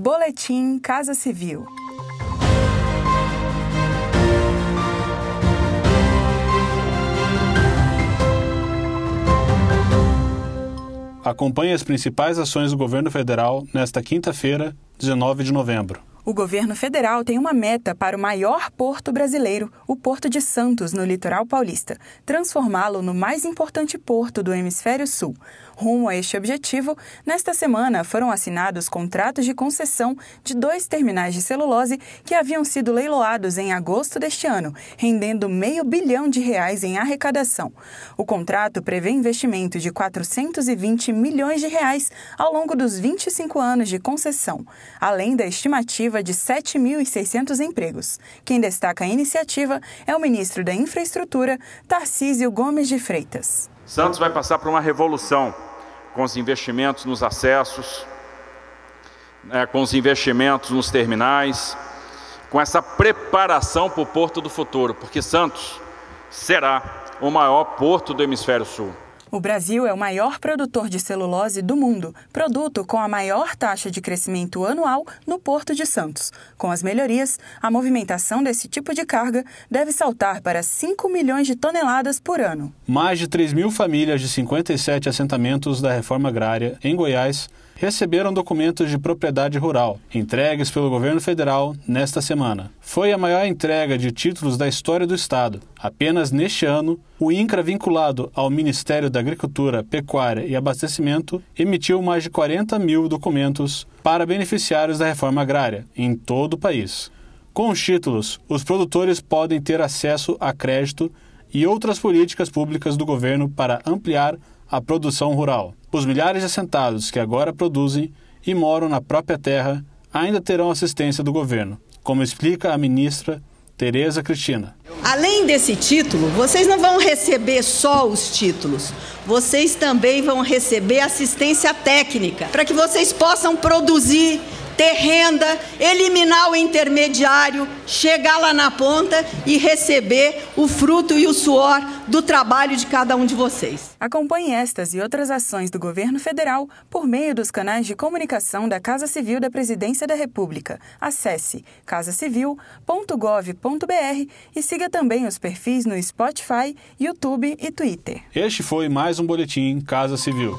Boletim Casa Civil. Acompanhe as principais ações do governo federal nesta quinta-feira, 19 de novembro. O governo federal tem uma meta para o maior porto brasileiro, o Porto de Santos, no litoral paulista, transformá-lo no mais importante porto do hemisfério sul. Rumo a este objetivo, nesta semana foram assinados contratos de concessão de dois terminais de celulose que haviam sido leiloados em agosto deste ano, rendendo meio bilhão de reais em arrecadação. O contrato prevê investimento de 420 milhões de reais ao longo dos 25 anos de concessão, além da estimativa de 7.600 empregos. Quem destaca a iniciativa é o ministro da Infraestrutura, Tarcísio Gomes de Freitas. Santos vai passar por uma revolução com os investimentos nos acessos, né, com os investimentos nos terminais, com essa preparação para o porto do futuro, porque Santos será o maior porto do hemisfério sul. O Brasil é o maior produtor de celulose do mundo, produto com a maior taxa de crescimento anual no Porto de Santos. Com as melhorias, a movimentação desse tipo de carga deve saltar para 5 milhões de toneladas por ano. Mais de 3 mil famílias de 57 assentamentos da reforma agrária em Goiás receberam documentos de propriedade rural, entregues pelo governo federal nesta semana. Foi a maior entrega de títulos da história do Estado. Apenas neste ano, o INCRA, vinculado ao Ministério da Agricultura, Pecuária e Abastecimento, emitiu mais de 40 mil documentos para beneficiários da reforma agrária em todo o país. Com os títulos, os produtores podem ter acesso a crédito e outras políticas públicas do governo para ampliar a produção rural. Os milhares de assentados que agora produzem e moram na própria terra ainda terão assistência do governo, como explica a ministra Tereza Cristina. Além desse título, vocês não vão receber só os títulos, vocês também vão receber assistência técnica para que vocês possam produzir ter renda, eliminar o intermediário, chegar lá na ponta e receber o fruto e o suor do trabalho de cada um de vocês. Acompanhe estas e outras ações do governo federal por meio dos canais de comunicação da Casa Civil da Presidência da República. Acesse casacivil.gov.br e siga também os perfis no Spotify, YouTube e Twitter. Este foi mais um boletim Casa Civil.